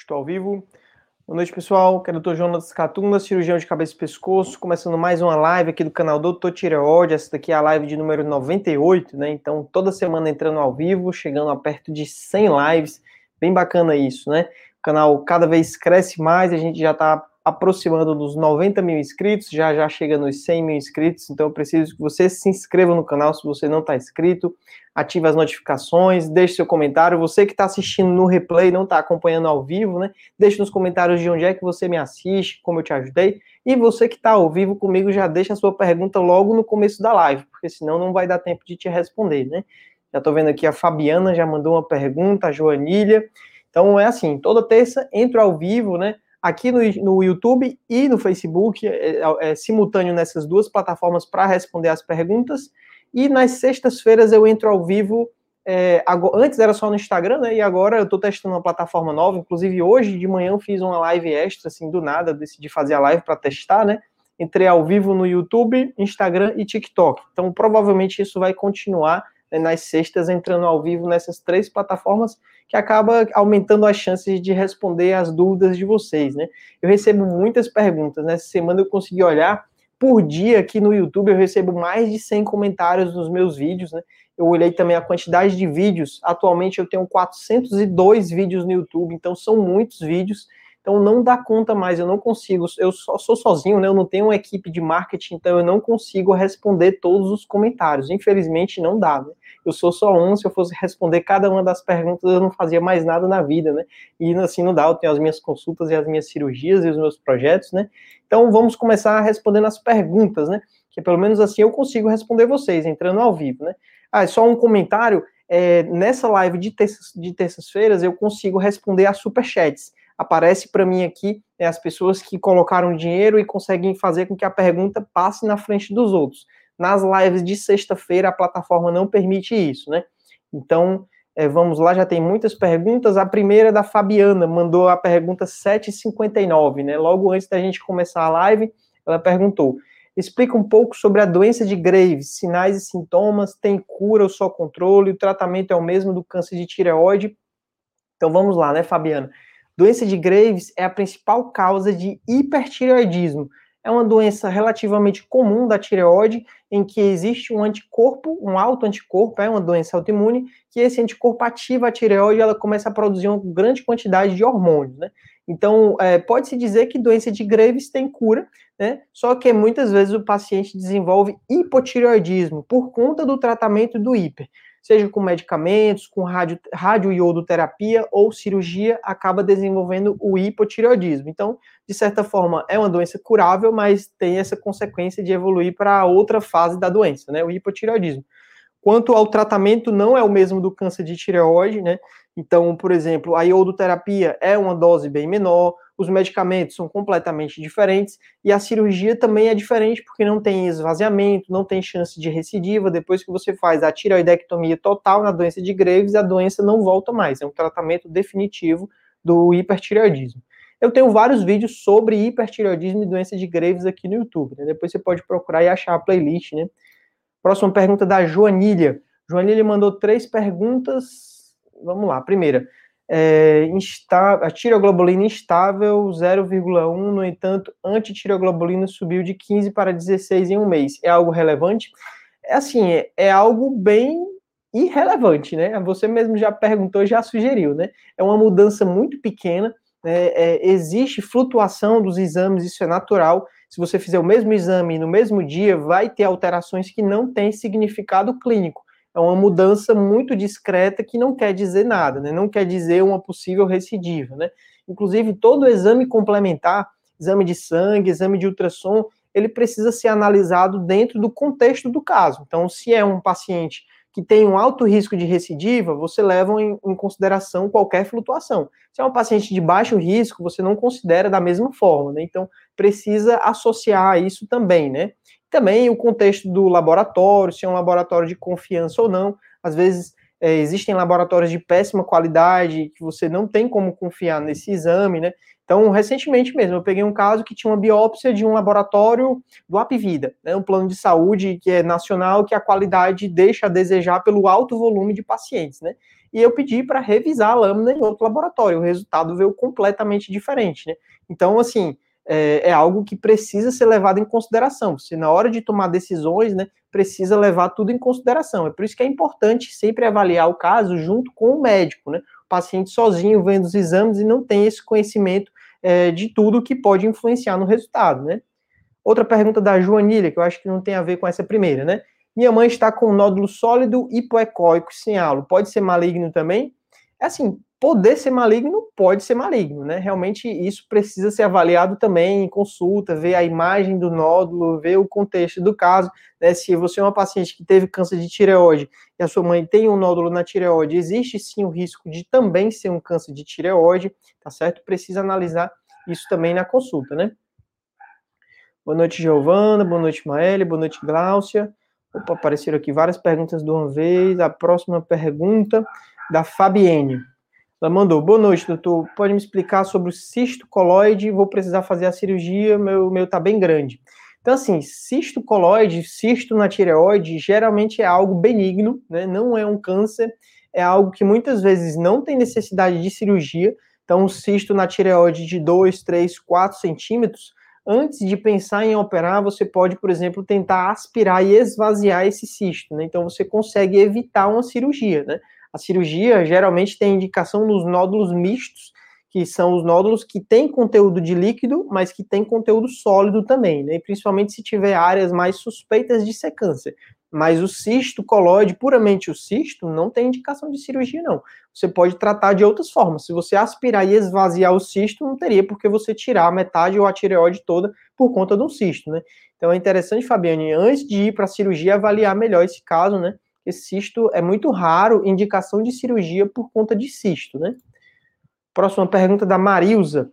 Estou ao vivo. Boa noite, pessoal. Que é o Dr. Jonas Catunda, cirurgião de cabeça e pescoço, começando mais uma live aqui do canal Doutor Tireoide. Essa daqui é a live de número 98, né? Então, toda semana entrando ao vivo, chegando a perto de 100 lives. Bem bacana isso, né? O canal cada vez cresce mais, a gente já está aproximando dos 90 mil inscritos, já já chega nos 100 mil inscritos, então eu preciso que você se inscreva no canal se você não está inscrito, ative as notificações, deixe seu comentário, você que está assistindo no replay, não está acompanhando ao vivo, né, deixe nos comentários de onde é que você me assiste, como eu te ajudei, e você que está ao vivo comigo, já deixa a sua pergunta logo no começo da live, porque senão não vai dar tempo de te responder, né. Já estou vendo aqui a Fabiana já mandou uma pergunta, a Joanília, então é assim, toda terça entro ao vivo, né, aqui no, no YouTube e no Facebook, é, é, é simultâneo nessas duas plataformas para responder as perguntas. E nas sextas-feiras eu entro ao vivo. É, agora, antes era só no Instagram, né? E agora eu estou testando uma plataforma nova. Inclusive, hoje de manhã eu fiz uma live extra, assim, do nada, decidi fazer a live para testar, né? Entrei ao vivo no YouTube, Instagram e TikTok. Então, provavelmente isso vai continuar né, nas sextas, entrando ao vivo nessas três plataformas, que acaba aumentando as chances de responder as dúvidas de vocês, né? Eu recebo muitas perguntas, nessa semana eu consegui olhar, por dia aqui no YouTube eu recebo mais de 100 comentários nos meus vídeos, né? Eu olhei também a quantidade de vídeos, atualmente eu tenho 402 vídeos no YouTube, então são muitos vídeos, então não dá conta mais, eu não consigo, eu só sou sozinho, né? Eu não tenho uma equipe de marketing, então eu não consigo responder todos os comentários. Infelizmente não dá, né? Eu sou só um, se eu fosse responder cada uma das perguntas, eu não fazia mais nada na vida, né? E assim não dá, eu tenho as minhas consultas e as minhas cirurgias e os meus projetos, né? Então vamos começar respondendo as perguntas, né? Que pelo menos assim eu consigo responder vocês, entrando ao vivo, né? Ah, só um comentário, é, nessa live de, terças, de terças-feiras eu consigo responder a superchats aparece para mim aqui é, as pessoas que colocaram dinheiro e conseguem fazer com que a pergunta passe na frente dos outros. Nas lives de sexta-feira, a plataforma não permite isso, né? Então, é, vamos lá, já tem muitas perguntas. A primeira é da Fabiana, mandou a pergunta 759, né? Logo antes da gente começar a live, ela perguntou: explica um pouco sobre a doença de Graves, sinais e sintomas, tem cura ou só controle, o tratamento é o mesmo do câncer de tireoide. Então vamos lá, né, Fabiana? Doença de Graves é a principal causa de hipertireoidismo. É uma doença relativamente comum da tireoide, em que existe um anticorpo, um alto anticorpo, é uma doença autoimune, que esse anticorpo ativa a tireoide e ela começa a produzir uma grande quantidade de hormônios, né? Então, é, pode-se dizer que doença de Graves tem cura, né? Só que muitas vezes o paciente desenvolve hipotireoidismo por conta do tratamento do hiper seja com medicamentos, com radio, radioiodoterapia ou cirurgia, acaba desenvolvendo o hipotireoidismo. Então, de certa forma, é uma doença curável, mas tem essa consequência de evoluir para outra fase da doença, né, o hipotireoidismo. Quanto ao tratamento, não é o mesmo do câncer de tireoide, né? Então, por exemplo, a iodoterapia é uma dose bem menor, os medicamentos são completamente diferentes e a cirurgia também é diferente porque não tem esvaziamento, não tem chance de recidiva. Depois que você faz a tireoidectomia total na doença de Graves, a doença não volta mais. É um tratamento definitivo do hipertireoidismo. Eu tenho vários vídeos sobre hipertireoidismo e doença de Graves aqui no YouTube. Né? Depois você pode procurar e achar a playlist. Né? Próxima pergunta da Joanília. Joanília mandou três perguntas. Vamos lá. Primeira é, insta, a tiroglobulina instável 0,1, no entanto, antitiroglobulina subiu de 15 para 16 em um mês. É algo relevante? É assim, é, é algo bem irrelevante, né? Você mesmo já perguntou, já sugeriu, né? É uma mudança muito pequena, né? é, existe flutuação dos exames, isso é natural. Se você fizer o mesmo exame no mesmo dia, vai ter alterações que não têm significado clínico é uma mudança muito discreta que não quer dizer nada, né? Não quer dizer uma possível recidiva, né? Inclusive, todo exame complementar, exame de sangue, exame de ultrassom, ele precisa ser analisado dentro do contexto do caso. Então, se é um paciente que tem um alto risco de recidiva, você leva em, em, consideração qualquer flutuação. Se é um paciente de baixo risco, você não considera da mesma forma, né? Então, precisa associar isso também, né? Também o contexto do laboratório, se é um laboratório de confiança ou não. Às vezes é, existem laboratórios de péssima qualidade que você não tem como confiar nesse exame, né? Então, recentemente mesmo, eu peguei um caso que tinha uma biópsia de um laboratório do Apvida, né, um plano de saúde que é nacional, que a qualidade deixa a desejar pelo alto volume de pacientes, né? e eu pedi para revisar a lâmina em outro laboratório. O resultado veio completamente diferente, né? Então, assim, é, é, algo que precisa ser levado em consideração. Se na hora de tomar decisões, né, precisa levar tudo em consideração. É por isso que é importante sempre avaliar o caso junto com o médico, né? O paciente sozinho vendo os exames e não tem esse conhecimento é, de tudo que pode influenciar no resultado, né? Outra pergunta da Joanília, que eu acho que não tem a ver com essa primeira, né? Minha mãe está com um nódulo sólido hipoecóico sem halo. Pode ser maligno também? É assim, poder ser maligno pode ser maligno, né? Realmente isso precisa ser avaliado também em consulta, ver a imagem do nódulo, ver o contexto do caso, né? Se você é uma paciente que teve câncer de tireoide e a sua mãe tem um nódulo na tireoide, existe sim o risco de também ser um câncer de tireoide, tá certo? Precisa analisar isso também na consulta, né? Boa noite, Giovana. Boa noite, Maélia. Boa noite, Gláucia. Opa, apareceram aqui várias perguntas de uma vez. A próxima pergunta da Fabienne. Ela mandou: Boa noite, doutor. Pode me explicar sobre o cisto coloide? Vou precisar fazer a cirurgia, meu, meu tá bem grande. Então, assim, cisto coloide, cisto na tireoide, geralmente é algo benigno, né? Não é um câncer, é algo que muitas vezes não tem necessidade de cirurgia. Então, um cisto na tireoide de 2, 3, 4 centímetros antes de pensar em operar, você pode, por exemplo, tentar aspirar e esvaziar esse cisto, né? Então você consegue evitar uma cirurgia, né? A cirurgia geralmente tem indicação nos nódulos mistos, que são os nódulos que têm conteúdo de líquido, mas que têm conteúdo sólido também, né? Principalmente se tiver áreas mais suspeitas de ser câncer. Mas o cisto coloide, puramente o cisto, não tem indicação de cirurgia, não. Você pode tratar de outras formas. Se você aspirar e esvaziar o cisto, não teria porque você tirar metade ou a tireoide toda por conta de um cisto, né? Então é interessante, Fabiane, antes de ir para a cirurgia, avaliar melhor esse caso, né? Cisto é muito raro, indicação de cirurgia por conta de cisto, né? Próxima pergunta da Marilza.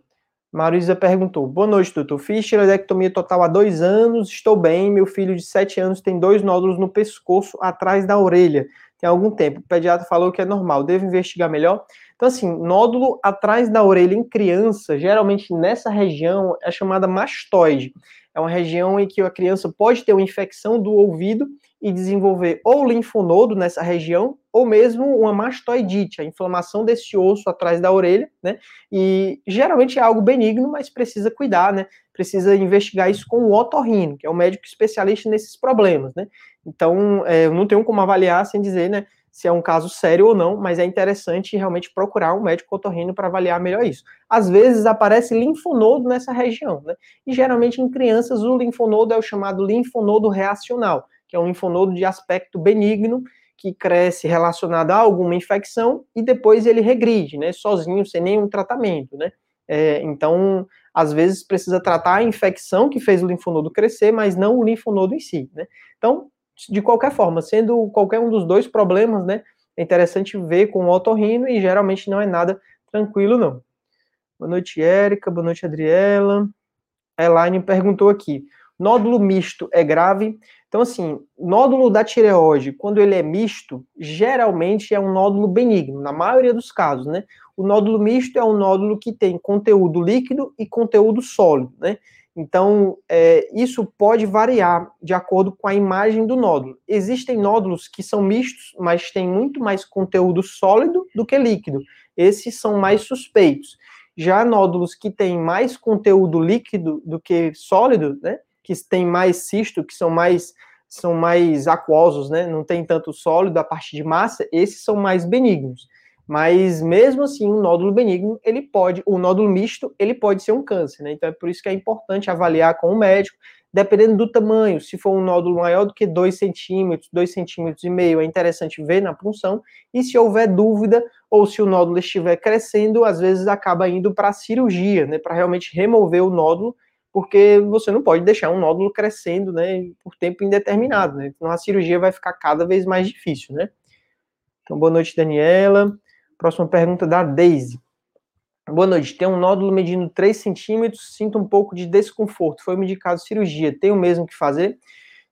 Marisa perguntou: Boa noite, doutor. Fiz tireoidectomia total há dois anos, estou bem. Meu filho de sete anos tem dois nódulos no pescoço, atrás da orelha. Tem algum tempo. O pediatra falou que é normal, devo investigar melhor. Então, assim, nódulo atrás da orelha em criança, geralmente nessa região, é chamada mastoide. É uma região em que a criança pode ter uma infecção do ouvido e desenvolver ou linfonodo nessa região, ou mesmo uma mastoidite, a inflamação desse osso atrás da orelha, né? E geralmente é algo benigno, mas precisa cuidar, né? Precisa investigar isso com o otorrino, que é o médico especialista nesses problemas, né? Então, é, eu não tenho como avaliar sem dizer, né? Se é um caso sério ou não, mas é interessante realmente procurar um médico otorrino para avaliar melhor isso. Às vezes aparece linfonodo nessa região, né? E geralmente em crianças o linfonodo é o chamado linfonodo reacional, que é um linfonodo de aspecto benigno, que cresce relacionado a alguma infecção e depois ele regride, né, sozinho, sem nenhum tratamento, né. É, então, às vezes precisa tratar a infecção que fez o linfonodo crescer, mas não o linfonodo em si, né. Então, de qualquer forma, sendo qualquer um dos dois problemas, né, é interessante ver com o otorrino e geralmente não é nada tranquilo, não. Boa noite, Érica. Boa noite, Adriela. A Elaine perguntou aqui: nódulo misto é grave? Então, assim, nódulo da tireoide, quando ele é misto, geralmente é um nódulo benigno, na maioria dos casos, né? O nódulo misto é um nódulo que tem conteúdo líquido e conteúdo sólido, né? Então, é, isso pode variar de acordo com a imagem do nódulo. Existem nódulos que são mistos, mas têm muito mais conteúdo sólido do que líquido. Esses são mais suspeitos. Já nódulos que têm mais conteúdo líquido do que sólido, né? Que têm mais cisto, que são mais são mais aquosos, né? Não tem tanto sólido a parte de massa, esses são mais benignos. Mas mesmo assim, um nódulo benigno, ele pode, o nódulo misto, ele pode ser um câncer, né? Então é por isso que é importante avaliar com o médico, dependendo do tamanho. Se for um nódulo maior do que 2 centímetros, 2 centímetros e meio, é interessante ver na punção. E se houver dúvida, ou se o nódulo estiver crescendo, às vezes acaba indo para a cirurgia, né? Para realmente remover o nódulo porque você não pode deixar um nódulo crescendo, né, por tempo indeterminado, né? Então a cirurgia vai ficar cada vez mais difícil, né? Então, boa noite, Daniela. Próxima pergunta da Daisy. Boa noite. Tem um nódulo medindo 3 centímetros, sinto um pouco de desconforto. Foi me indicado cirurgia. Tenho mesmo que fazer?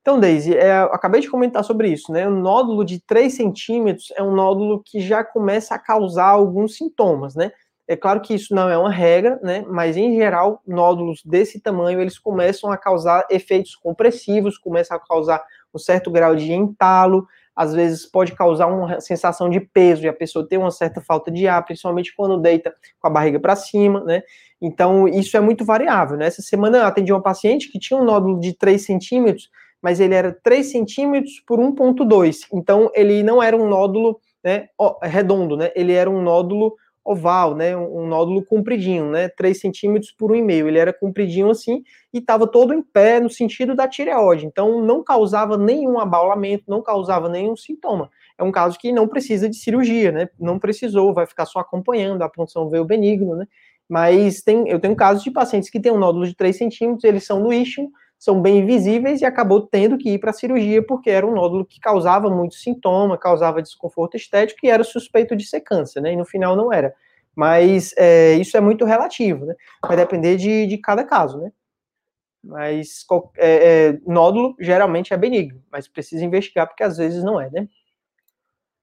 Então, Daisy, é, acabei de comentar sobre isso, né? O nódulo de 3 centímetros é um nódulo que já começa a causar alguns sintomas, né? É claro que isso não é uma regra, né? Mas em geral, nódulos desse tamanho eles começam a causar efeitos compressivos, começam a causar um certo grau de entalo, às vezes pode causar uma sensação de peso e a pessoa tem uma certa falta de ar, principalmente quando deita com a barriga para cima, né? Então, isso é muito variável, né? Essa semana eu atendi uma paciente que tinha um nódulo de 3 centímetros, mas ele era 3 centímetros por 1,2. Então, ele não era um nódulo né, redondo, né? Ele era um nódulo oval, né? Um, nódulo compridinho, né? 3 centímetros por 1,5. Ele era compridinho assim e estava todo em pé no sentido da tireoide. Então, não causava nenhum abaulamento, não causava nenhum sintoma. É um caso que não precisa de cirurgia, né? Não precisou, vai ficar só acompanhando, a punção veio benigno, né? Mas tem, eu tenho casos de pacientes que têm um nódulo de 3 centímetros, eles são no ischium, são bem visíveis e acabou tendo que ir para a cirurgia porque era um nódulo que causava muito sintoma, causava desconforto estético e era suspeito de ser câncer, né? E no final não era. Mas é, isso é muito relativo, né? Vai depender de, de cada caso, né? Mas é, é, nódulo geralmente é benigno, mas precisa investigar porque às vezes não é, né?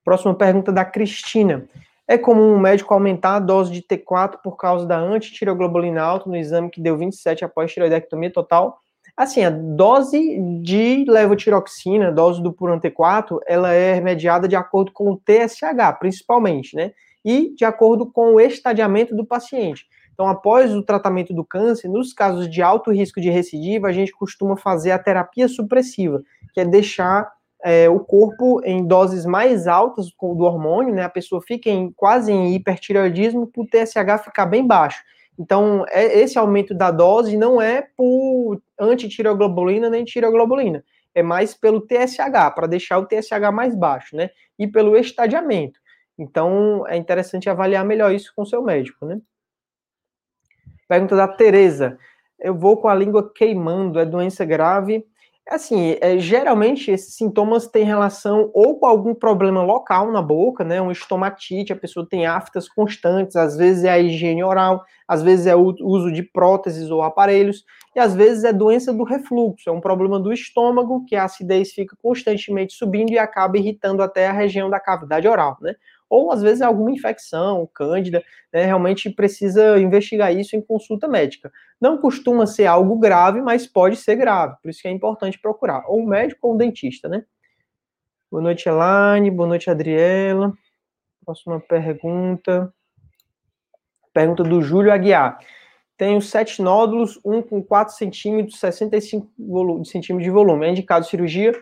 Próxima pergunta da Cristina. É comum um médico aumentar a dose de T4 por causa da antitireoglobulina alta no exame que deu 27 após tireoidectomia total? Assim, a dose de levotiroxina, dose do puran T4, ela é mediada de acordo com o TSH, principalmente, né? E de acordo com o estadiamento do paciente. Então, após o tratamento do câncer, nos casos de alto risco de recidiva, a gente costuma fazer a terapia supressiva, que é deixar é, o corpo em doses mais altas do hormônio, né? A pessoa fica em, quase em hipertireoidismo para o TSH ficar bem baixo. Então, é, esse aumento da dose não é por antitireoglobulina nem tireoglobulina, é mais pelo TSH, para deixar o TSH mais baixo, né? E pelo estadiamento. Então, é interessante avaliar melhor isso com o seu médico, né? Pergunta da Tereza. Eu vou com a língua queimando, é doença grave? Assim, é, geralmente esses sintomas têm relação ou com algum problema local na boca, né? Um estomatite, a pessoa tem aftas constantes, às vezes é a higiene oral, às vezes é o uso de próteses ou aparelhos, e às vezes é doença do refluxo, é um problema do estômago, que a acidez fica constantemente subindo e acaba irritando até a região da cavidade oral, né? Ou às vezes alguma infecção, cândida, né, realmente precisa investigar isso em consulta médica. Não costuma ser algo grave, mas pode ser grave, por isso que é importante procurar, ou um médico ou um dentista, né? Boa noite, Elaine, boa noite, Adriela. Próxima pergunta. Pergunta do Júlio Aguiar. Tenho sete nódulos, um com 4 centímetros, 65 centímetros de volume. É indicado cirurgia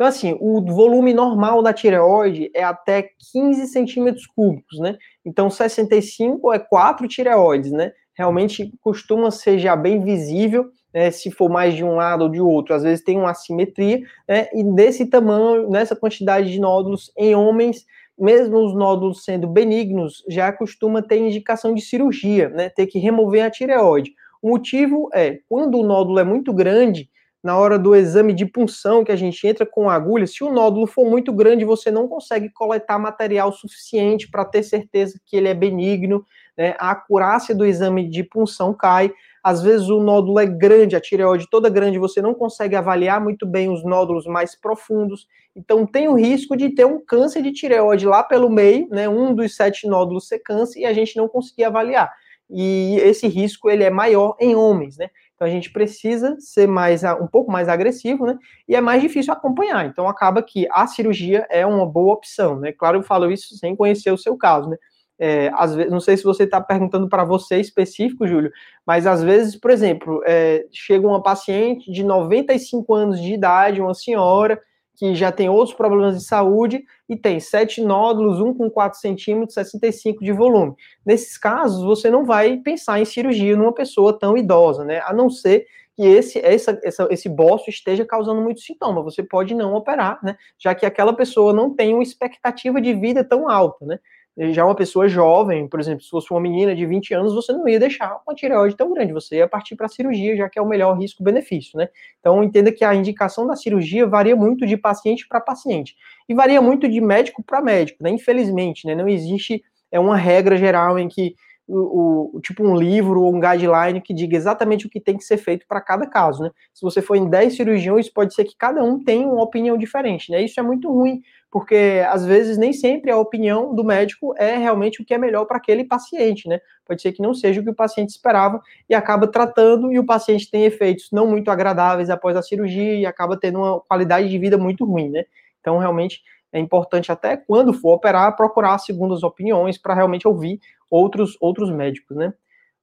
então, assim, o volume normal da tireoide é até 15 centímetros cúbicos, né? Então, 65 é 4 tireoides, né? Realmente costuma ser já bem visível, né? Se for mais de um lado ou de outro, às vezes tem uma assimetria, né? E desse tamanho, nessa quantidade de nódulos em homens, mesmo os nódulos sendo benignos, já costuma ter indicação de cirurgia, né? Ter que remover a tireoide. O motivo é, quando o nódulo é muito grande, na hora do exame de punção, que a gente entra com agulha, se o nódulo for muito grande, você não consegue coletar material suficiente para ter certeza que ele é benigno, né? A acurácia do exame de punção cai. Às vezes o nódulo é grande, a tireoide toda grande, você não consegue avaliar muito bem os nódulos mais profundos. Então tem o risco de ter um câncer de tireoide lá pelo meio, né? Um dos sete nódulos ser câncer e a gente não conseguir avaliar. E esse risco ele é maior em homens, né? Então a gente precisa ser mais um pouco mais agressivo, né? E é mais difícil acompanhar. Então acaba que a cirurgia é uma boa opção, né? Claro, eu falo isso sem conhecer o seu caso, né? É, às vezes, não sei se você está perguntando para você específico, Júlio, mas às vezes, por exemplo, é, chega uma paciente de 95 anos de idade, uma senhora, que já tem outros problemas de saúde e tem sete nódulos, um com 4 centímetros, 65 de volume. Nesses casos, você não vai pensar em cirurgia numa pessoa tão idosa, né? A não ser que esse, essa, essa, esse bócio esteja causando muito sintoma. Você pode não operar, né? Já que aquela pessoa não tem uma expectativa de vida tão alta, né? Já uma pessoa jovem, por exemplo, se fosse uma menina de 20 anos, você não ia deixar uma tireoide tão grande, você ia partir para a cirurgia, já que é o melhor risco-benefício, né? Então, entenda que a indicação da cirurgia varia muito de paciente para paciente, e varia muito de médico para médico, né? Infelizmente, né? Não existe é uma regra geral em que o, o, tipo um livro ou um guideline que diga exatamente o que tem que ser feito para cada caso, né? Se você for em 10 cirurgiões, pode ser que cada um tenha uma opinião diferente, né? Isso é muito ruim, porque às vezes nem sempre a opinião do médico é realmente o que é melhor para aquele paciente, né? Pode ser que não seja o que o paciente esperava e acaba tratando e o paciente tem efeitos não muito agradáveis após a cirurgia e acaba tendo uma qualidade de vida muito ruim, né? Então, realmente, é importante até quando for operar procurar segundas opiniões para realmente ouvir outros outros médicos, né?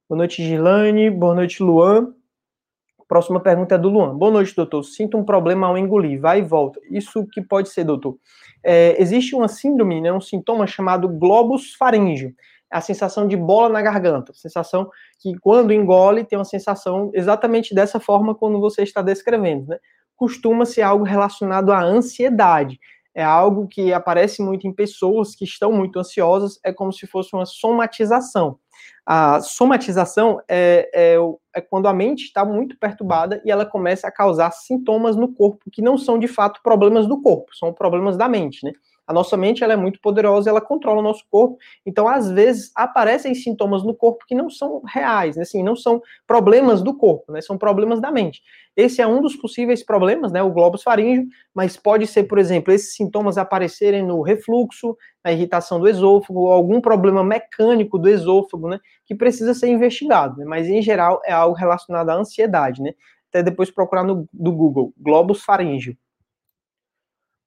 Boa noite, Gilane. Boa noite, Luan. Próxima pergunta é do Luan. Boa noite, doutor. Sinto um problema ao engolir, vai e volta. Isso que pode ser, doutor? É, existe uma síndrome, né, um sintoma chamado globus faríngeo. É a sensação de bola na garganta. Sensação que quando engole tem uma sensação exatamente dessa forma quando você está descrevendo, né? Costuma ser algo relacionado à ansiedade. É algo que aparece muito em pessoas que estão muito ansiosas, é como se fosse uma somatização. A somatização é, é, é quando a mente está muito perturbada e ela começa a causar sintomas no corpo que não são de fato problemas do corpo, são problemas da mente, né? A nossa mente ela é muito poderosa, ela controla o nosso corpo. Então, às vezes, aparecem sintomas no corpo que não são reais, né? assim, não são problemas do corpo, né? São problemas da mente. Esse é um dos possíveis problemas, né? O globus faríngeo, mas pode ser, por exemplo, esses sintomas aparecerem no refluxo, na irritação do esôfago, ou algum problema mecânico do esôfago, né? Que precisa ser investigado, né? Mas em geral é algo relacionado à ansiedade, né? Até depois procurar no do Google, globus faríngeo.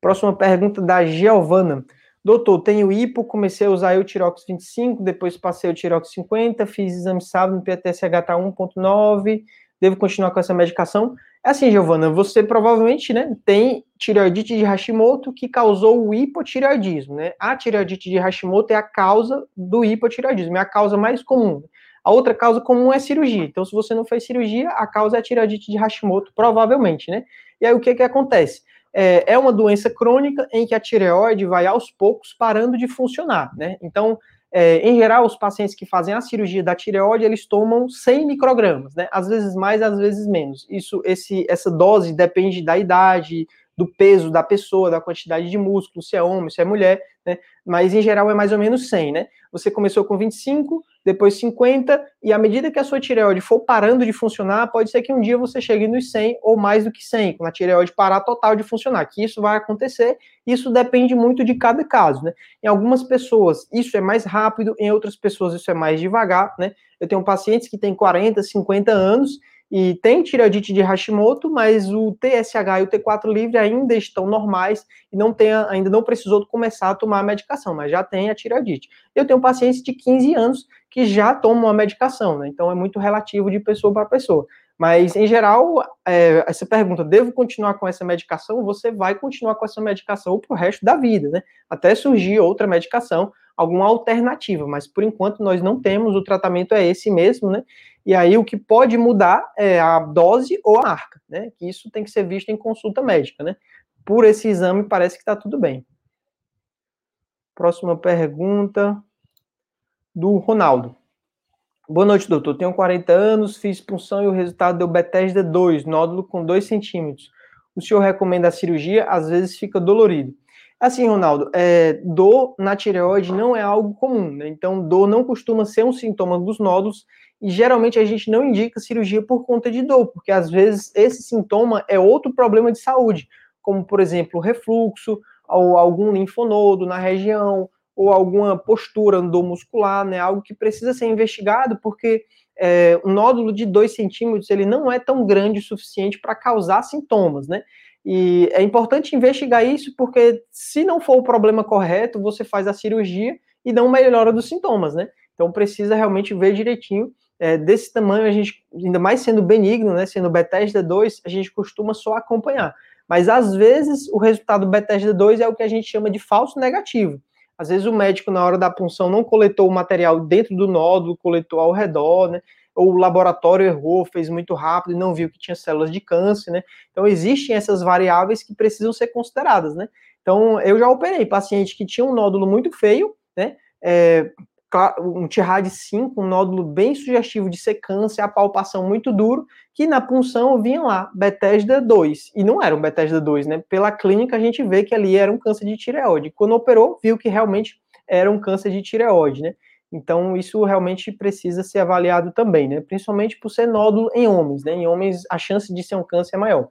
Próxima pergunta da Giovana. Doutor, tenho hipo, comecei a usar o Tirox 25, depois passei o Tirox 50, fiz exame sábado no PTSH tá 1.9, devo continuar com essa medicação? É assim, Giovana, você provavelmente, né, tem tireoidite de Hashimoto que causou o hipotireoidismo, né? A tireoidite de Hashimoto é a causa do hipotireoidismo, é a causa mais comum. A outra causa comum é cirurgia. Então, se você não fez cirurgia, a causa é a tireoidite de Hashimoto, provavelmente, né? E aí, o que que acontece? É, é uma doença crônica em que a tireoide vai aos poucos parando de funcionar, né? Então, é, em geral, os pacientes que fazem a cirurgia da tireoide, eles tomam 100 microgramas, né? Às vezes mais, às vezes menos. Isso, esse, essa dose depende da idade, do peso da pessoa, da quantidade de músculo, se é homem, se é mulher, né? Mas em geral é mais ou menos 100, né? Você começou com 25, depois 50, e à medida que a sua tireoide for parando de funcionar, pode ser que um dia você chegue nos 100 ou mais do que 100, quando a tireoide parar total de funcionar, que isso vai acontecer, isso depende muito de cada caso, né? Em algumas pessoas isso é mais rápido, em outras pessoas isso é mais devagar, né? Eu tenho pacientes que têm 40, 50 anos e tem tireoidite de Hashimoto, mas o TSH e o T4 livre ainda estão normais e não tem, ainda não precisou começar a tomar a medicação, mas já tem a tireoidite. Eu tenho pacientes de 15 anos que já tomam a medicação, né? Então é muito relativo de pessoa para pessoa. Mas, em geral, é, essa pergunta, devo continuar com essa medicação? Você vai continuar com essa medicação para o resto da vida, né? Até surgir outra medicação, alguma alternativa. Mas, por enquanto, nós não temos, o tratamento é esse mesmo, né? E aí, o que pode mudar é a dose ou a marca, né? Que isso tem que ser visto em consulta médica, né? Por esse exame, parece que está tudo bem. Próxima pergunta do Ronaldo. Boa noite, doutor. Tenho 40 anos, fiz punção e o resultado deu Bethesda 2, nódulo com 2 centímetros. O senhor recomenda a cirurgia? Às vezes fica dolorido. Assim, Ronaldo, é, dor na tireoide não é algo comum, né? Então, dor não costuma ser um sintoma dos nódulos e geralmente a gente não indica cirurgia por conta de dor, porque às vezes esse sintoma é outro problema de saúde, como, por exemplo, refluxo ou algum linfonodo na região, ou alguma postura endomuscular, né? Algo que precisa ser investigado, porque é, um nódulo de 2 centímetros ele não é tão grande o suficiente para causar sintomas, né? E é importante investigar isso, porque se não for o problema correto, você faz a cirurgia e não melhora dos sintomas, né? Então precisa realmente ver direitinho. É, desse tamanho, a gente, ainda mais sendo benigno, né? Sendo Bethesda 2, a gente costuma só acompanhar. Mas às vezes o resultado Bethesda 2 é o que a gente chama de falso negativo. Às vezes o médico, na hora da punção, não coletou o material dentro do nódulo, coletou ao redor, né? Ou o laboratório errou, fez muito rápido e não viu que tinha células de câncer, né? Então, existem essas variáveis que precisam ser consideradas, né? Então, eu já operei paciente que tinha um nódulo muito feio, né? É, um TIRAD 5, um nódulo bem sugestivo de ser câncer, a palpação muito duro, que na punção vinha lá, Bethesda 2. E não era um Bethesda 2, né? Pela clínica a gente vê que ali era um câncer de tireoide. Quando operou, viu que realmente era um câncer de tireoide, né? Então isso realmente precisa ser avaliado também, né? Principalmente por ser nódulo em homens, né? Em homens a chance de ser um câncer é maior.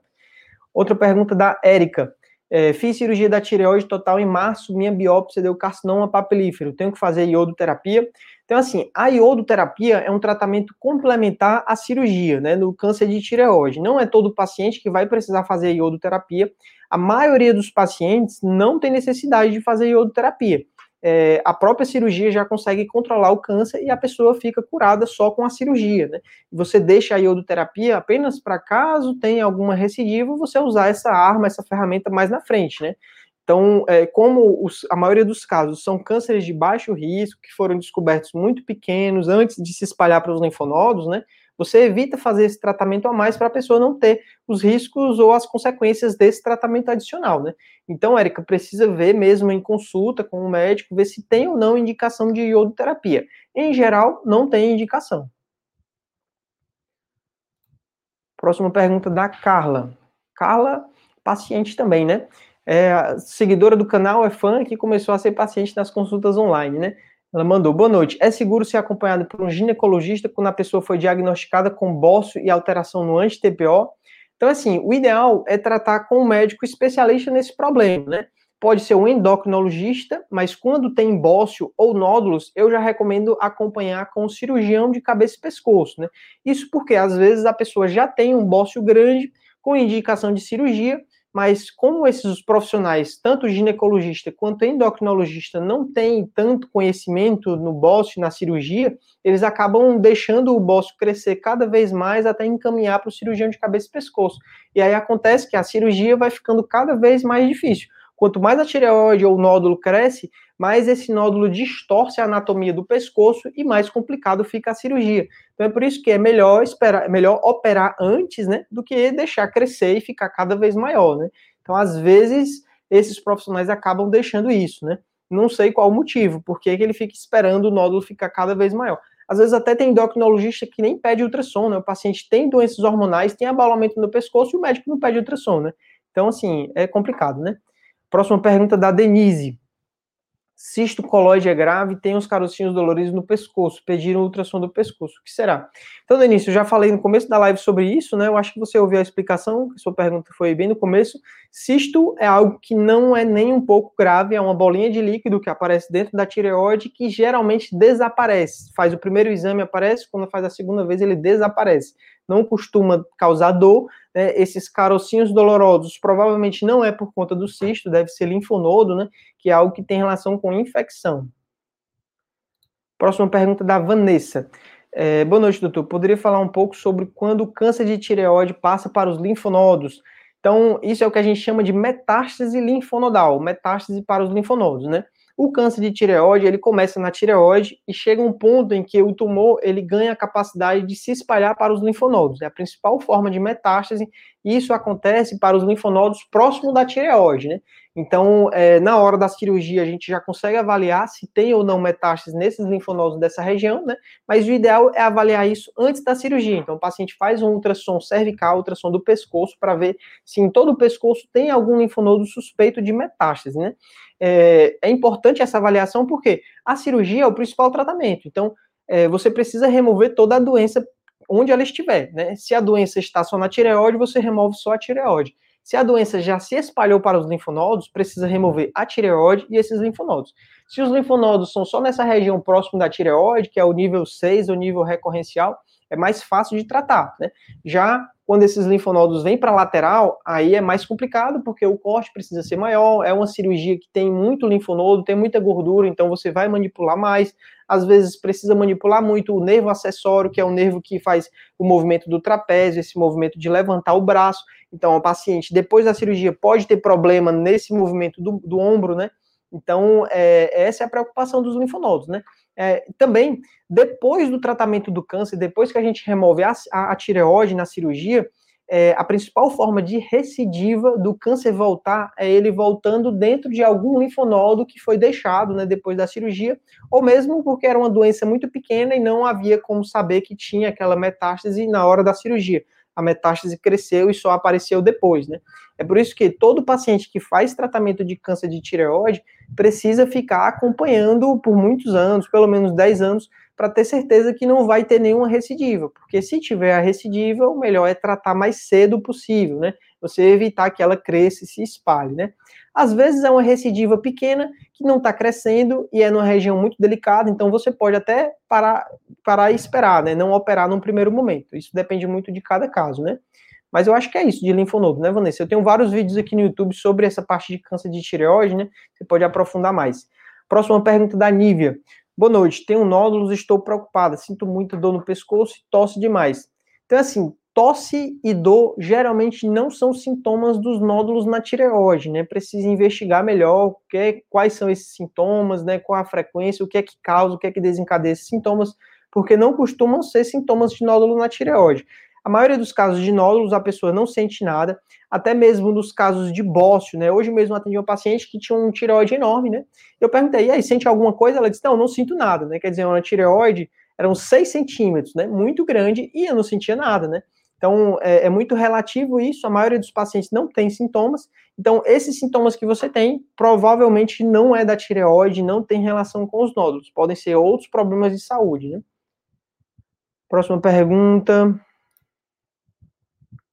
Outra pergunta da Érica. É, fiz cirurgia da tireoide total em março, minha biópsia deu carcinoma papilífero. Tenho que fazer iodoterapia? Então, assim, a iodoterapia é um tratamento complementar à cirurgia, né, no câncer de tireoide. Não é todo paciente que vai precisar fazer iodoterapia. A maioria dos pacientes não tem necessidade de fazer iodoterapia é, a própria cirurgia já consegue controlar o câncer e a pessoa fica curada só com a cirurgia, né? Você deixa a iodoterapia apenas para caso tenha alguma recidiva, você usar essa arma, essa ferramenta mais na frente, né? Então, é, como os, a maioria dos casos são cânceres de baixo risco, que foram descobertos muito pequenos antes de se espalhar para os linfonodos, né? Você evita fazer esse tratamento a mais para a pessoa não ter os riscos ou as consequências desse tratamento adicional, né? Então, Érica, precisa ver mesmo em consulta com o médico, ver se tem ou não indicação de iodoterapia. Em geral, não tem indicação. Próxima pergunta da Carla. Carla, paciente também, né? É, seguidora do canal, é fã que começou a ser paciente nas consultas online, né? Ela mandou, boa noite. É seguro ser acompanhado por um ginecologista quando a pessoa foi diagnosticada com bócio e alteração no anti-TPO? Então, assim, o ideal é tratar com um médico especialista nesse problema, né? Pode ser um endocrinologista, mas quando tem bócio ou nódulos, eu já recomendo acompanhar com um cirurgião de cabeça e pescoço, né? Isso porque às vezes a pessoa já tem um bócio grande com indicação de cirurgia, mas como esses profissionais, tanto ginecologista quanto endocrinologista, não têm tanto conhecimento no bócio na cirurgia, eles acabam deixando o bócio crescer cada vez mais até encaminhar para o cirurgião de cabeça e pescoço. E aí acontece que a cirurgia vai ficando cada vez mais difícil. Quanto mais a tireoide ou o nódulo cresce, mais esse nódulo distorce a anatomia do pescoço e mais complicado fica a cirurgia. Então é por isso que é melhor esperar, é melhor operar antes, né, do que deixar crescer e ficar cada vez maior, né? Então às vezes esses profissionais acabam deixando isso, né? Não sei qual o motivo, porque ele fica esperando o nódulo ficar cada vez maior. Às vezes até tem endocrinologista que nem pede ultrassom, né? O paciente tem doenças hormonais, tem abalamento no pescoço e o médico não pede ultrassom, né? Então, assim, é complicado, né? Próxima pergunta da Denise. Cisto colóide é grave, tem os carocinhos doloridos no pescoço. Pediram ultrassom do pescoço. O que será? Então, Denise, eu já falei no começo da live sobre isso, né? Eu acho que você ouviu a explicação, sua pergunta foi bem no começo. Cisto é algo que não é nem um pouco grave, é uma bolinha de líquido que aparece dentro da tireoide que geralmente desaparece. Faz o primeiro exame, aparece, quando faz a segunda vez, ele desaparece. Não costuma causar dor, né, esses carocinhos dolorosos provavelmente não é por conta do cisto, deve ser linfonodo, né, que é algo que tem relação com infecção. Próxima pergunta da Vanessa. É, boa noite, doutor. Poderia falar um pouco sobre quando o câncer de tireoide passa para os linfonodos? Então, isso é o que a gente chama de metástase linfonodal, metástase para os linfonodos, né? O câncer de tireoide, ele começa na tireoide e chega um ponto em que o tumor, ele ganha a capacidade de se espalhar para os linfonodos. É a principal forma de metástase, isso acontece para os linfonodos próximo da tireoide, né? Então, é, na hora da cirurgia, a gente já consegue avaliar se tem ou não metástase nesses linfonodos dessa região, né? Mas o ideal é avaliar isso antes da cirurgia. Então, o paciente faz um ultrassom cervical, ultrassom do pescoço, para ver se em todo o pescoço tem algum linfonodo suspeito de metástase, né? É, é importante essa avaliação porque a cirurgia é o principal tratamento. Então, é, você precisa remover toda a doença onde ela estiver, né? Se a doença está só na tireoide, você remove só a tireoide. Se a doença já se espalhou para os linfonodos, precisa remover a tireoide e esses linfonodos. Se os linfonodos são só nessa região próximo da tireoide, que é o nível 6, o nível recorrencial, é mais fácil de tratar, né? Já quando esses linfonodos vêm para a lateral, aí é mais complicado, porque o corte precisa ser maior, é uma cirurgia que tem muito linfonodo, tem muita gordura, então você vai manipular mais. Às vezes precisa manipular muito o nervo acessório, que é o nervo que faz o movimento do trapézio, esse movimento de levantar o braço. Então, o paciente, depois da cirurgia, pode ter problema nesse movimento do, do ombro, né? Então, é, essa é a preocupação dos linfonodos, né? É, também, depois do tratamento do câncer, depois que a gente remove a, a, a tireoide na cirurgia, é, a principal forma de recidiva do câncer voltar é ele voltando dentro de algum linfonodo que foi deixado né, depois da cirurgia, ou mesmo porque era uma doença muito pequena e não havia como saber que tinha aquela metástase na hora da cirurgia a metástase cresceu e só apareceu depois, né? É por isso que todo paciente que faz tratamento de câncer de tireoide precisa ficar acompanhando por muitos anos, pelo menos 10 anos, para ter certeza que não vai ter nenhuma recidiva, porque se tiver a recidiva, o melhor é tratar mais cedo possível, né? Você evitar que ela cresça e se espalhe, né? Às vezes é uma recidiva pequena que não está crescendo e é numa região muito delicada, então você pode até parar, parar e esperar, né? Não operar num primeiro momento. Isso depende muito de cada caso, né? Mas eu acho que é isso de linfonodo, né, Vanessa? Eu tenho vários vídeos aqui no YouTube sobre essa parte de câncer de tireoide, né? Você pode aprofundar mais. Próxima pergunta da Nívia. Boa noite, tenho nódulos, estou preocupada, sinto muita dor no pescoço e tosse demais. Então, assim, tosse e dor geralmente não são sintomas dos nódulos na tireoide, né? Precisa investigar melhor que, quais são esses sintomas, né? Qual a frequência, o que é que causa, o que é que desencadeia esses sintomas, porque não costumam ser sintomas de nódulo na tireoide. A maioria dos casos de nódulos a pessoa não sente nada, até mesmo nos casos de bócio, né? Hoje mesmo atendi uma paciente que tinha um tireoide enorme, né? Eu perguntei, e aí, sente alguma coisa? Ela disse, não, não sinto nada, né? Quer dizer, uma tireoide eram 6 centímetros, né? Muito grande, e eu não sentia nada, né? Então, é, é, muito relativo isso, a maioria dos pacientes não tem sintomas, então, esses sintomas que você tem, provavelmente não é da tireoide, não tem relação com os nódulos, podem ser outros problemas de saúde, né? Próxima pergunta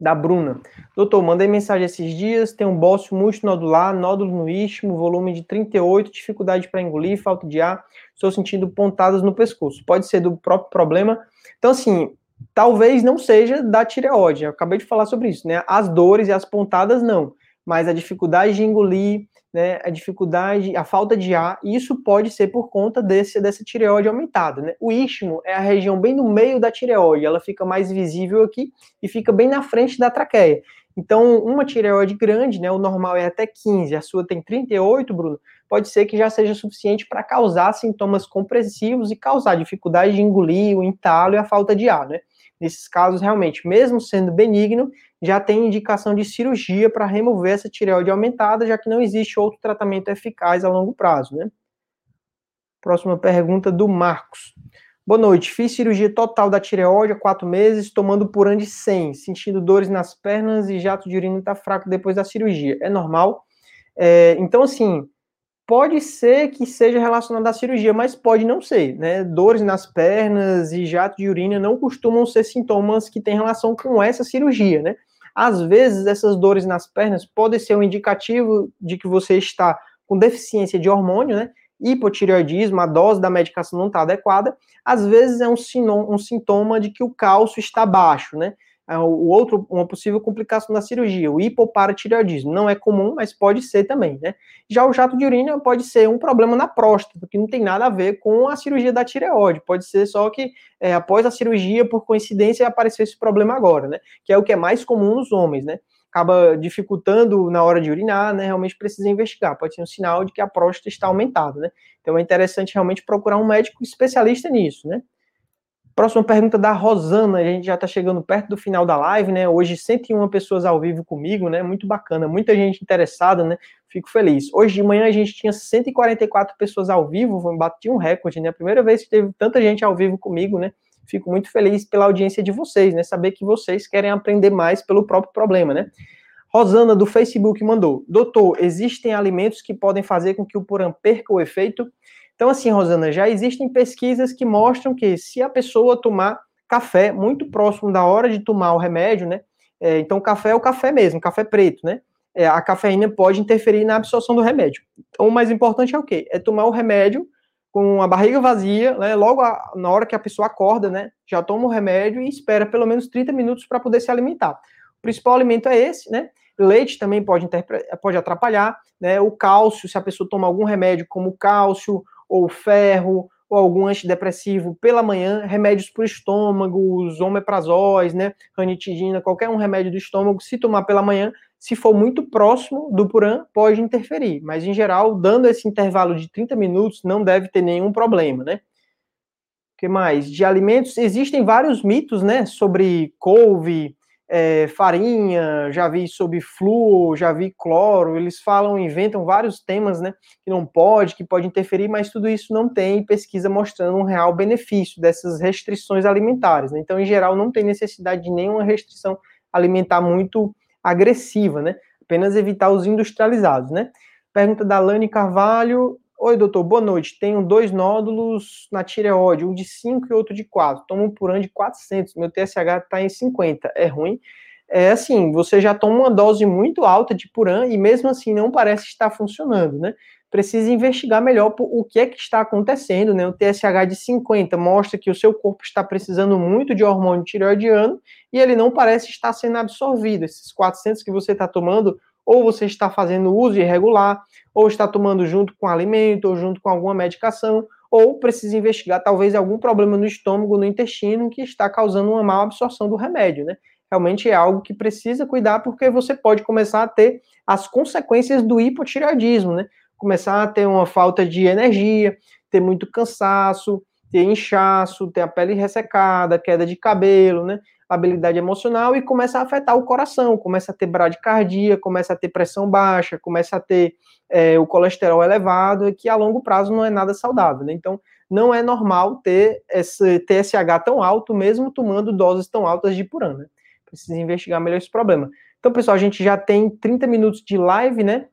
da Bruna. Doutor, mandei mensagem esses dias, tem um bócio multinodular, nódulo no istmo, volume de 38, dificuldade para engolir, falta de ar, estou sentindo pontadas no pescoço. Pode ser do próprio problema. Então, assim, talvez não seja da tireoide. Eu acabei de falar sobre isso, né? As dores e as pontadas não, mas a dificuldade de engolir, né, a dificuldade, a falta de ar, isso pode ser por conta desse dessa tireoide aumentada, né? O istmo é a região bem no meio da tireoide, ela fica mais visível aqui e fica bem na frente da traqueia. Então, uma tireoide grande, né, o normal é até 15, a sua tem 38, Bruno, pode ser que já seja suficiente para causar sintomas compressivos e causar dificuldade de engolir, o entalo e a falta de ar, né? Nesses casos, realmente, mesmo sendo benigno, já tem indicação de cirurgia para remover essa tireoide aumentada, já que não existe outro tratamento eficaz a longo prazo, né? Próxima pergunta do Marcos. Boa noite. Fiz cirurgia total da tireoide há quatro meses, tomando Puran de 100, sentindo dores nas pernas e jato de urina está fraco depois da cirurgia. É normal? É, então, assim, pode ser que seja relacionado à cirurgia, mas pode não ser, né? Dores nas pernas e jato de urina não costumam ser sintomas que têm relação com essa cirurgia, né? Às vezes, essas dores nas pernas podem ser um indicativo de que você está com deficiência de hormônio, né? Hipotireoidismo, a dose da medicação não está adequada. Às vezes, é um, um sintoma de que o cálcio está baixo, né? É, o outro, uma possível complicação da cirurgia, o hipoparatireoidismo. Não é comum, mas pode ser também, né? Já o jato de urina pode ser um problema na próstata, que não tem nada a ver com a cirurgia da tireoide. Pode ser só que é, após a cirurgia, por coincidência, apareceu esse problema agora, né? Que é o que é mais comum nos homens, né? Acaba dificultando na hora de urinar, né? Realmente precisa investigar. Pode ser um sinal de que a próstata está aumentada, né? Então é interessante realmente procurar um médico especialista nisso, né? Próxima pergunta da Rosana, a gente já está chegando perto do final da live, né? Hoje 101 pessoas ao vivo comigo, né? Muito bacana, muita gente interessada, né? Fico feliz. Hoje de manhã a gente tinha 144 pessoas ao vivo, bati um recorde, né? A primeira vez que teve tanta gente ao vivo comigo, né? Fico muito feliz pela audiência de vocês, né? Saber que vocês querem aprender mais pelo próprio problema, né? Rosana do Facebook mandou: Doutor, existem alimentos que podem fazer com que o puran perca o efeito? Então, assim, Rosana, já existem pesquisas que mostram que se a pessoa tomar café muito próximo da hora de tomar o remédio, né? É, então, café é o café mesmo, café preto, né? É, a cafeína pode interferir na absorção do remédio. Então, o mais importante é o quê? É tomar o remédio com a barriga vazia, né? Logo a, na hora que a pessoa acorda, né? Já toma o remédio e espera pelo menos 30 minutos para poder se alimentar. O principal alimento é esse, né? Leite também pode, pode atrapalhar, né? O cálcio, se a pessoa toma algum remédio como cálcio ou ferro, ou algum antidepressivo pela manhã, remédios para o estômago, os omeprazóis, né, ranitidina, qualquer um remédio do estômago, se tomar pela manhã, se for muito próximo do puran, pode interferir, mas em geral, dando esse intervalo de 30 minutos, não deve ter nenhum problema, né? O que mais? De alimentos, existem vários mitos, né, sobre couve, é, farinha, já vi sobre flúor, já vi cloro, eles falam, inventam vários temas, né, que não pode, que pode interferir, mas tudo isso não tem pesquisa mostrando um real benefício dessas restrições alimentares, né? então, em geral, não tem necessidade de nenhuma restrição alimentar muito agressiva, né, apenas evitar os industrializados, né. Pergunta da Lani Carvalho, Oi, doutor, boa noite. Tenho dois nódulos na tireoide, um de 5 e outro de 4. Tomo um puran de 400. Meu TSH está em 50. É ruim? é assim, você já toma uma dose muito alta de Puran e mesmo assim não parece estar funcionando, né? Precisa investigar melhor o que é que está acontecendo, né? O TSH de 50 mostra que o seu corpo está precisando muito de hormônio tireoidiano e ele não parece estar sendo absorvido. Esses 400 que você está tomando, ou você está fazendo uso irregular, ou está tomando junto com alimento, ou junto com alguma medicação, ou precisa investigar talvez algum problema no estômago, no intestino, que está causando uma má absorção do remédio, né? realmente é algo que precisa cuidar, porque você pode começar a ter as consequências do hipotireoidismo, né? Começar a ter uma falta de energia, ter muito cansaço, ter inchaço, ter a pele ressecada, queda de cabelo, né? Habilidade emocional e começa a afetar o coração, começa a ter bradicardia, começa a ter pressão baixa, começa a ter é, o colesterol elevado, que a longo prazo não é nada saudável, né? Então, não é normal ter esse TSH tão alto, mesmo tomando doses tão altas de purana. Né? precisa investigar melhor esse problema. Então, pessoal, a gente já tem 30 minutos de live, né?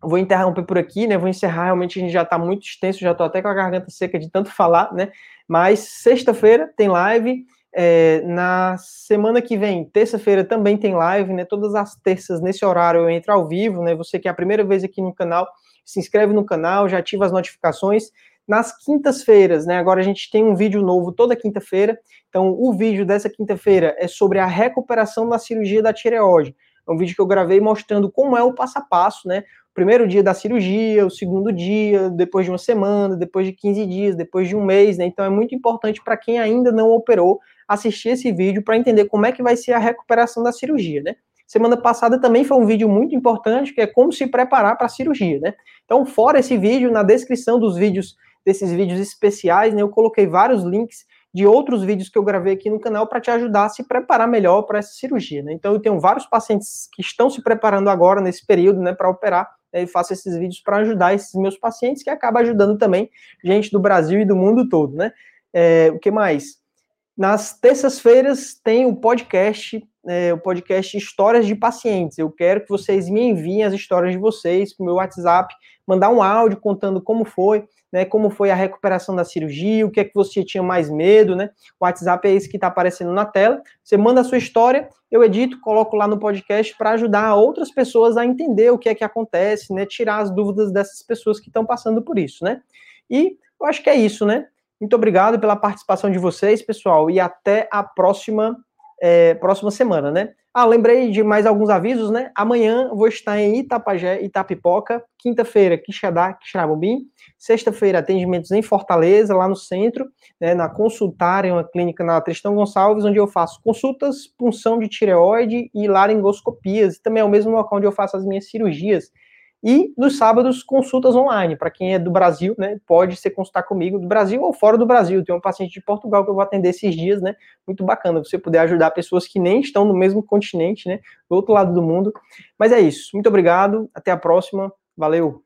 Vou interromper por aqui, né? Vou encerrar, realmente a gente já está muito extenso, já estou até com a garganta seca de tanto falar, né? Mas sexta-feira tem live. É, na semana que vem, terça-feira, também tem live, né? Todas as terças, nesse horário, eu entro ao vivo, né? Você que é a primeira vez aqui no canal, se inscreve no canal, já ativa as notificações nas quintas-feiras, né? Agora a gente tem um vídeo novo toda quinta-feira. Então, o vídeo dessa quinta-feira é sobre a recuperação da cirurgia da tireoide. É um vídeo que eu gravei mostrando como é o passo a passo, né? Primeiro dia da cirurgia, o segundo dia, depois de uma semana, depois de 15 dias, depois de um mês, né? Então é muito importante para quem ainda não operou assistir esse vídeo para entender como é que vai ser a recuperação da cirurgia, né? Semana passada também foi um vídeo muito importante, que é como se preparar para a cirurgia, né? Então, fora esse vídeo, na descrição dos vídeos desses vídeos especiais, né, eu coloquei vários links de outros vídeos que eu gravei aqui no canal para te ajudar a se preparar melhor para essa cirurgia. Né? Então, eu tenho vários pacientes que estão se preparando agora nesse período né, para operar, e faço esses vídeos para ajudar esses meus pacientes, que acaba ajudando também gente do Brasil e do mundo todo. Né? É, o que mais? Nas terças-feiras tem o podcast, é, o podcast Histórias de Pacientes. Eu quero que vocês me enviem as histórias de vocês para o meu WhatsApp, mandar um áudio contando como foi né, como foi a recuperação da cirurgia, o que é que você tinha mais medo, né? O WhatsApp é esse que está aparecendo na tela. Você manda a sua história, eu edito, coloco lá no podcast para ajudar outras pessoas a entender o que é que acontece, né? Tirar as dúvidas dessas pessoas que estão passando por isso, né? E eu acho que é isso, né? Muito obrigado pela participação de vocês, pessoal, e até a próxima, é, próxima semana, né? Ah, lembrei de mais alguns avisos, né? Amanhã vou estar em Itapajé, Itapipoca. Quinta-feira, Quixadá, Quixarabobim. Sexta-feira, atendimentos em Fortaleza, lá no centro, né, na Consultária, uma clínica na Tristão Gonçalves, onde eu faço consultas, punção de tireoide e laringoscopias. E também é o mesmo local onde eu faço as minhas cirurgias. E nos sábados, consultas online. Para quem é do Brasil, né, pode ser consultar comigo do Brasil ou fora do Brasil. Tem um paciente de Portugal que eu vou atender esses dias, né? Muito bacana você puder ajudar pessoas que nem estão no mesmo continente, né? Do outro lado do mundo. Mas é isso. Muito obrigado. Até a próxima. Valeu.